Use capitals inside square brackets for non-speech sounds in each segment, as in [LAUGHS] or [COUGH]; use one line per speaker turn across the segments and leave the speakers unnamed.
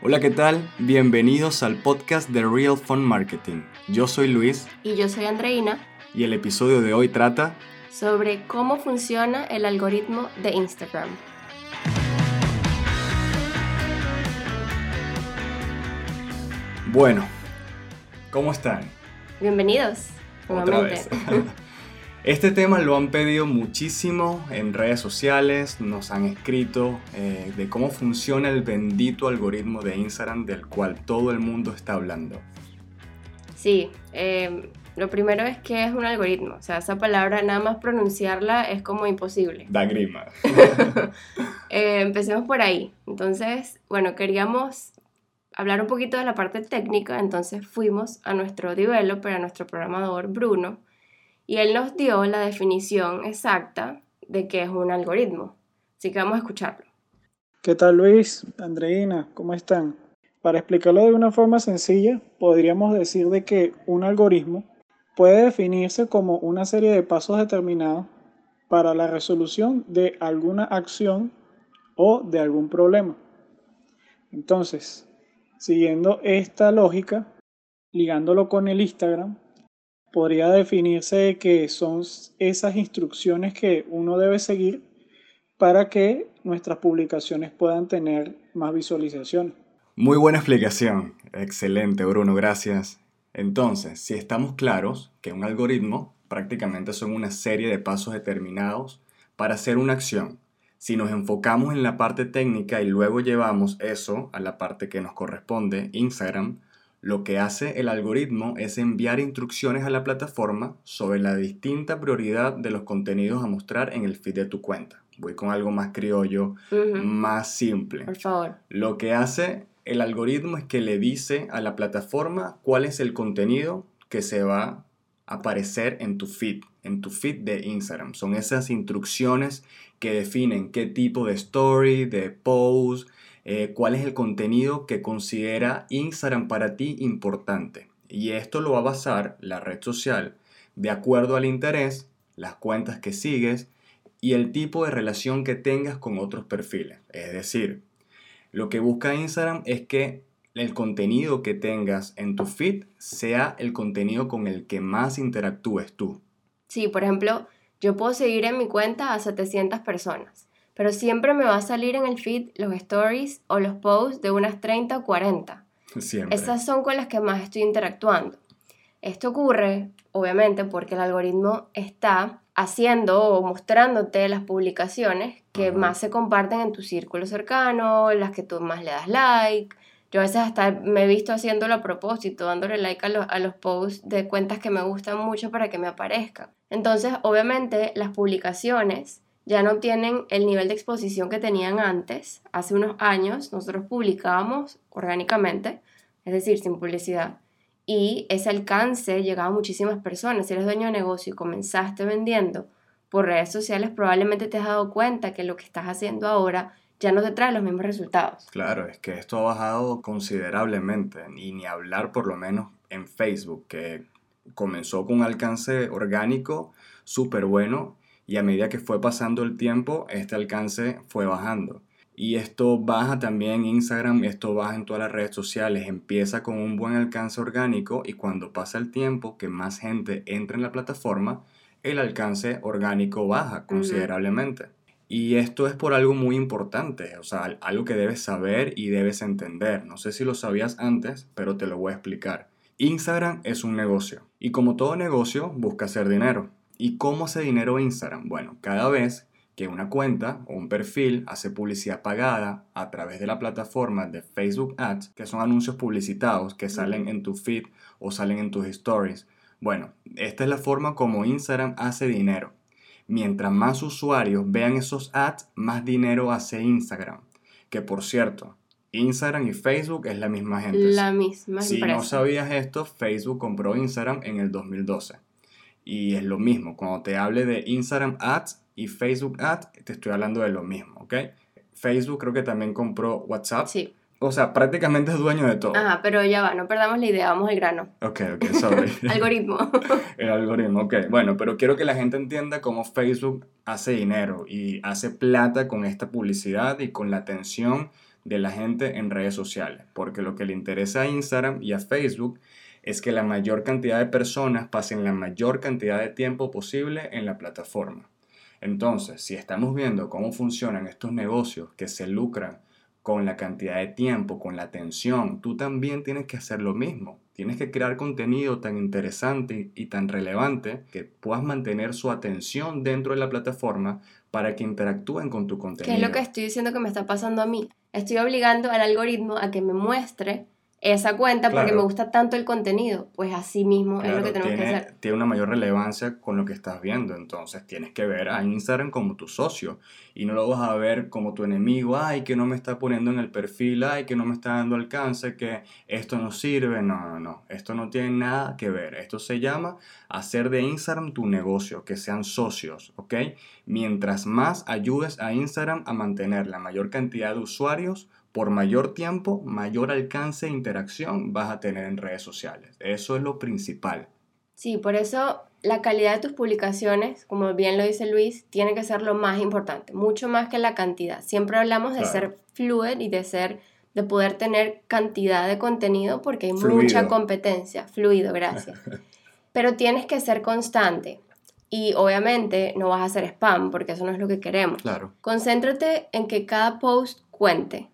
Hola, ¿qué tal? Bienvenidos al podcast de Real Fun Marketing. Yo soy Luis.
Y yo soy Andreina.
Y el episodio de hoy trata
sobre cómo funciona el algoritmo de Instagram.
Bueno, ¿cómo están?
Bienvenidos.
Otra vez. [LAUGHS] Este tema lo han pedido muchísimo en redes sociales, nos han escrito eh, de cómo funciona el bendito algoritmo de Instagram del cual todo el mundo está hablando.
Sí, em, lo primero es que es un algoritmo, o sea, esa palabra nada más pronunciarla es como imposible.
Da grima. [LAUGHS]
Eh, empecemos por ahí. Entonces, bueno, queríamos hablar un poquito de la parte técnica, entonces fuimos a nuestro developer, a nuestro programador Bruno, y él nos dio la definición exacta de qué es un algoritmo. Así que vamos a escucharlo.
¿Qué tal Luis? Andreina, ¿cómo están? Para explicarlo de una forma sencilla, podríamos decir de que un algoritmo puede definirse como una serie de pasos determinados para la resolución de alguna acción o de algún problema. Entonces, siguiendo esta lógica, ligándolo con el Instagram, podría definirse que son esas instrucciones que uno debe seguir para que nuestras publicaciones puedan tener más visualización.
Muy buena explicación. Excelente, Bruno, gracias. Entonces, si estamos claros que un algoritmo prácticamente son una serie de pasos determinados para hacer una acción, si nos enfocamos en la parte técnica y luego llevamos eso a la parte que nos corresponde, Instagram, lo que hace el algoritmo es enviar instrucciones a la plataforma sobre la distinta prioridad de los contenidos a mostrar en el feed de tu cuenta. Voy con algo más criollo, más simple.
Por favor.
Lo que hace el algoritmo es que le dice a la plataforma cuál es el contenido que se va a aparecer en tu feed, en tu feed de Instagram. Son esas instrucciones que definen qué tipo de story, de post, eh, cuál es el contenido que considera Instagram para ti importante. Y esto lo va a basar la red social de acuerdo al interés, las cuentas que sigues y el tipo de relación que tengas con otros perfiles. Es decir, lo que busca Instagram es que el contenido que tengas en tu feed sea el contenido con el que más interactúes tú.
Sí, por ejemplo, yo puedo seguir en mi cuenta a 700 personas pero siempre me va a salir en el feed los stories o los posts de unas 30 o 40.
Siempre.
Esas son con las que más estoy interactuando. Esto ocurre, obviamente, porque el algoritmo está haciendo o mostrándote las publicaciones que más se comparten en tu círculo cercano, las que tú más le das like. Yo a veces hasta me he visto haciéndolo a propósito, dándole like a los, a los posts de cuentas que me gustan mucho para que me aparezcan. Entonces, obviamente, las publicaciones ya no tienen el nivel de exposición que tenían antes. Hace unos años nosotros publicábamos orgánicamente, es decir, sin publicidad, y ese alcance llegaba a muchísimas personas. Si eres dueño de negocio y comenzaste vendiendo por redes sociales, probablemente te has dado cuenta que lo que estás haciendo ahora ya no te trae los mismos resultados.
Claro, es que esto ha bajado considerablemente, y ni hablar por lo menos en Facebook, que comenzó con un alcance orgánico súper bueno y a medida que fue pasando el tiempo, este alcance fue bajando. Y esto baja también en Instagram, esto baja en todas las redes sociales, empieza con un buen alcance orgánico y cuando pasa el tiempo que más gente entra en la plataforma, el alcance orgánico baja considerablemente. Y esto es por algo muy importante, o sea, algo que debes saber y debes entender. No sé si lo sabías antes, pero te lo voy a explicar. Instagram es un negocio y como todo negocio busca hacer dinero. ¿Y cómo hace dinero Instagram? Bueno, cada vez que una cuenta o un perfil hace publicidad pagada a través de la plataforma de Facebook Ads, que son anuncios publicitados que salen en tu feed o salen en tus stories. Bueno, esta es la forma como Instagram hace dinero. Mientras más usuarios vean esos ads, más dinero hace Instagram. Que por cierto, Instagram y Facebook es la misma gente.
La misma
Si no sabías esto, Facebook compró Instagram en el 2012. Y es lo mismo, cuando te hable de Instagram Ads y Facebook Ads, te estoy hablando de lo mismo, ¿ok? Facebook creo que también compró WhatsApp.
Sí.
O sea, prácticamente es dueño de todo.
Ajá, pero ya va, no perdamos la idea, vamos al grano.
Ok, ok, sorry. [LAUGHS]
algoritmo. [LAUGHS]
El algoritmo, ok. Bueno, pero quiero que la gente entienda cómo Facebook hace dinero y hace plata con esta publicidad y con la atención de la gente en redes sociales, porque lo que le interesa a Instagram y a Facebook es que la mayor cantidad de personas pasen la mayor cantidad de tiempo posible en la plataforma. Entonces, si estamos viendo cómo funcionan estos negocios que se lucran con la cantidad de tiempo, con la atención, tú también tienes que hacer lo mismo. Tienes que crear contenido tan interesante y tan relevante que puedas mantener su atención dentro de la plataforma para que interactúen con tu contenido.
¿Qué es lo que estoy diciendo que me está pasando a mí? Estoy obligando al algoritmo a que me muestre esa cuenta porque me gusta tanto el contenido, pues así mismo es lo que tenemos
tiene,
que hacer.
Tiene una mayor relevancia con lo que estás viendo, entonces tienes que ver a Instagram como tu socio y no lo vas a ver como tu enemigo, ay, que no me está poniendo en el perfil, ay, que no me está dando alcance, que esto no sirve, no, no, no, esto no tiene nada que ver, esto se llama hacer de Instagram tu negocio, que sean socios, ¿ok? Mientras más ayudes a Instagram a mantener la mayor cantidad de usuarios, por mayor tiempo, mayor alcance e interacción vas a tener en redes sociales. Eso es lo principal.
Sí, por eso la calidad de tus publicaciones, como bien lo dice Luis, tiene que ser lo más importante, mucho más que la cantidad. Siempre hablamos de ser fluid y de ser de poder tener cantidad de contenido porque hay mucha competencia, fluido, gracias. [LAUGHS] Pero tienes que ser constante. Y obviamente no vas a hacer spam porque eso no es lo que queremos.
Claro.
Concéntrate en que cada post cuente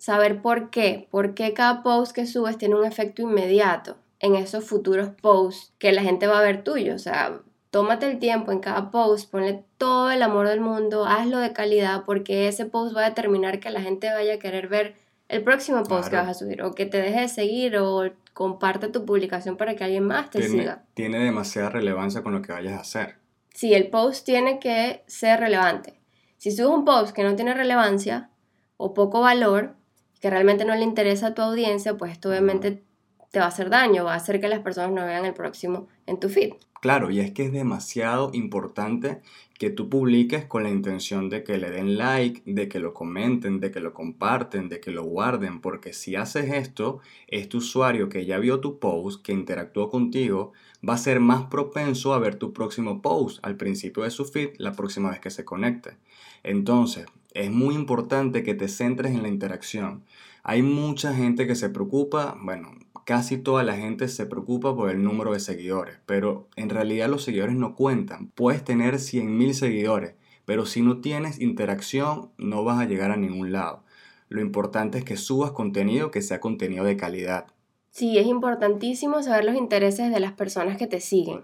saber por qué, por qué cada post que subes tiene un efecto inmediato en esos futuros posts que la gente va a ver tuyo. O sea, tómate el tiempo en cada post, ponle todo el amor del mundo, hazlo de calidad, porque ese post va a determinar que la gente vaya a querer ver el próximo post que vas a subir, o que te deje de seguir, o comparte tu publicación para que alguien más te siga.
Tiene demasiada relevancia con lo que vayas a hacer.
Sí, el post tiene que ser relevante. Si subes un post que no tiene relevancia o poco valor, que realmente no le interesa a tu audiencia, pues esto obviamente te va a hacer daño, va a hacer que las personas no vean el próximo en tu feed.
Claro, y es que es demasiado importante que tú publiques con la intención de que le den like, de que lo comenten, de que lo comparten, de que lo guarden, porque si haces esto, este usuario que ya vio tu post, que interactuó contigo, va a ser más propenso a ver tu próximo post al principio de su feed la próxima vez que se conecte. Entonces, es muy importante que te centres en la interacción. Hay mucha gente que se preocupa, bueno, casi toda la gente se preocupa por el número de seguidores, pero en realidad los seguidores no cuentan. Puedes tener 100.000 seguidores, pero si no tienes interacción no vas a llegar a ningún lado. Lo importante es que subas contenido que sea contenido de calidad.
Sí, es importantísimo saber los intereses de las personas que te siguen.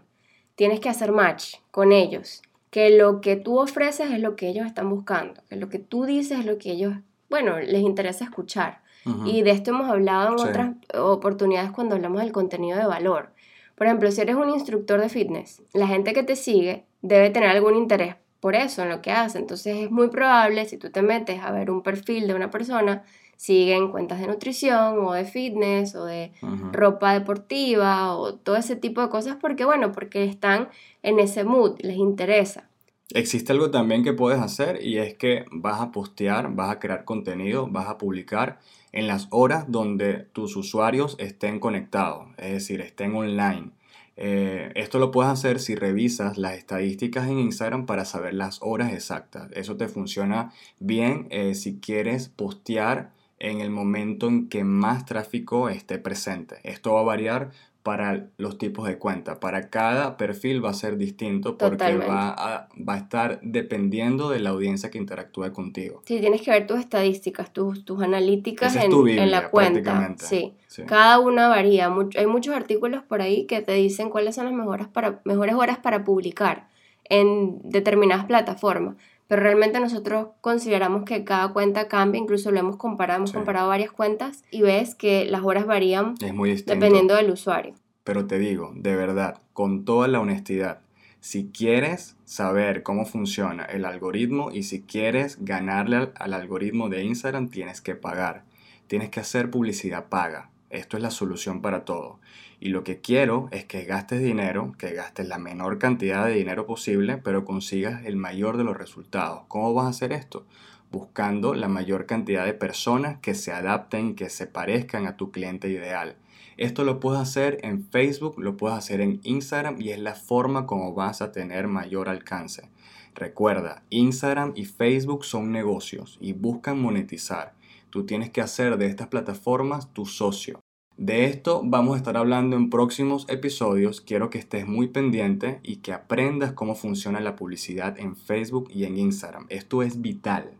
Tienes que hacer match con ellos que lo que tú ofreces es lo que ellos están buscando, que lo que tú dices es lo que ellos, bueno, les interesa escuchar. Y de esto hemos hablado en otras oportunidades cuando hablamos del contenido de valor. Por ejemplo, si eres un instructor de fitness, la gente que te sigue debe tener algún interés por eso, en lo que hace. Entonces es muy probable, si tú te metes a ver un perfil de una persona, siguen cuentas de nutrición o de fitness o de ropa deportiva o todo ese tipo de cosas porque, bueno, porque están en ese mood, les interesa.
Existe algo también que puedes hacer y es que vas a postear, vas a crear contenido, vas a publicar en las horas donde tus usuarios estén conectados, es decir, estén online. Eh, esto lo puedes hacer si revisas las estadísticas en Instagram para saber las horas exactas. Eso te funciona bien eh, si quieres postear en el momento en que más tráfico esté presente. Esto va a variar para los tipos de cuenta. Para cada perfil va a ser distinto porque va a, va a, estar dependiendo de la audiencia que interactúe contigo.
Sí, tienes que ver tus estadísticas, tus, tus analíticas en, en, la cuenta. Sí. Cada una varía. hay muchos artículos por ahí que te dicen cuáles son las mejores, para, mejores horas para publicar en determinadas plataformas pero realmente nosotros consideramos que cada cuenta cambia, incluso lo hemos comparado, hemos comparado varias cuentas y ves que las horas varían dependiendo del usuario.
Pero te digo, de verdad, con toda la honestidad, si quieres saber cómo funciona el algoritmo y si quieres ganarle al, al algoritmo de Instagram, tienes que pagar. Tienes que hacer publicidad paga. Esto es la solución para todo. Y lo que quiero es que gastes dinero, que gastes la menor cantidad de dinero posible, pero consigas el mayor de los resultados. ¿Cómo vas a hacer esto? Buscando la mayor cantidad de personas que se adapten, que se parezcan a tu cliente ideal. Esto lo puedes hacer en Facebook, lo puedes hacer en Instagram y es la forma como vas a tener mayor alcance. Recuerda, Instagram y Facebook son negocios y buscan monetizar. Tú tienes que hacer de estas plataformas tu socio. De esto vamos a estar hablando en próximos episodios. Quiero que estés muy pendiente y que aprendas cómo funciona la publicidad en Facebook y en Instagram. Esto es vital.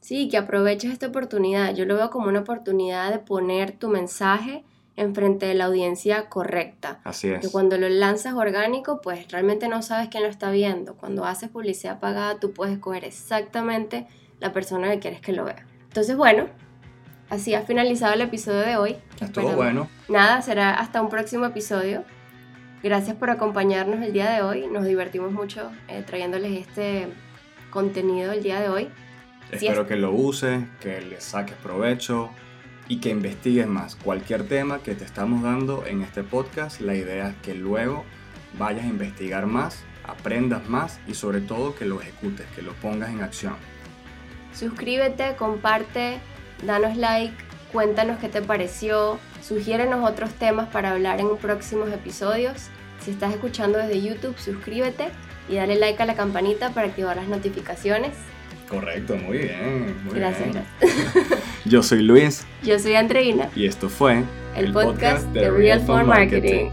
Sí, que aproveches esta oportunidad. Yo lo veo como una oportunidad de poner tu mensaje enfrente de la audiencia correcta.
Así es.
Que cuando lo lanzas orgánico, pues realmente no sabes quién lo está viendo. Cuando haces publicidad pagada, tú puedes escoger exactamente la persona que quieres que lo vea. Entonces, bueno, así ha finalizado el episodio de hoy.
Estuvo bueno.
Nada, será hasta un próximo episodio. Gracias por acompañarnos el día de hoy. Nos divertimos mucho eh, trayéndoles este contenido el día de hoy.
Espero que lo uses, que le saques provecho y que investigues más cualquier tema que te estamos dando en este podcast. La idea es que luego vayas a investigar más, aprendas más y sobre todo que lo ejecutes, que lo pongas en acción.
Suscríbete, comparte, danos like, cuéntanos qué te pareció, sugiérenos otros temas para hablar en próximos episodios. Si estás escuchando desde YouTube, suscríbete y dale like a la campanita para activar las notificaciones.
Correcto, muy bien. Muy
gracias,
bien. gracias. [LAUGHS] Yo soy Luis.
Yo soy Andreina.
Y esto fue
el, podcast, de Real Phone Marketing.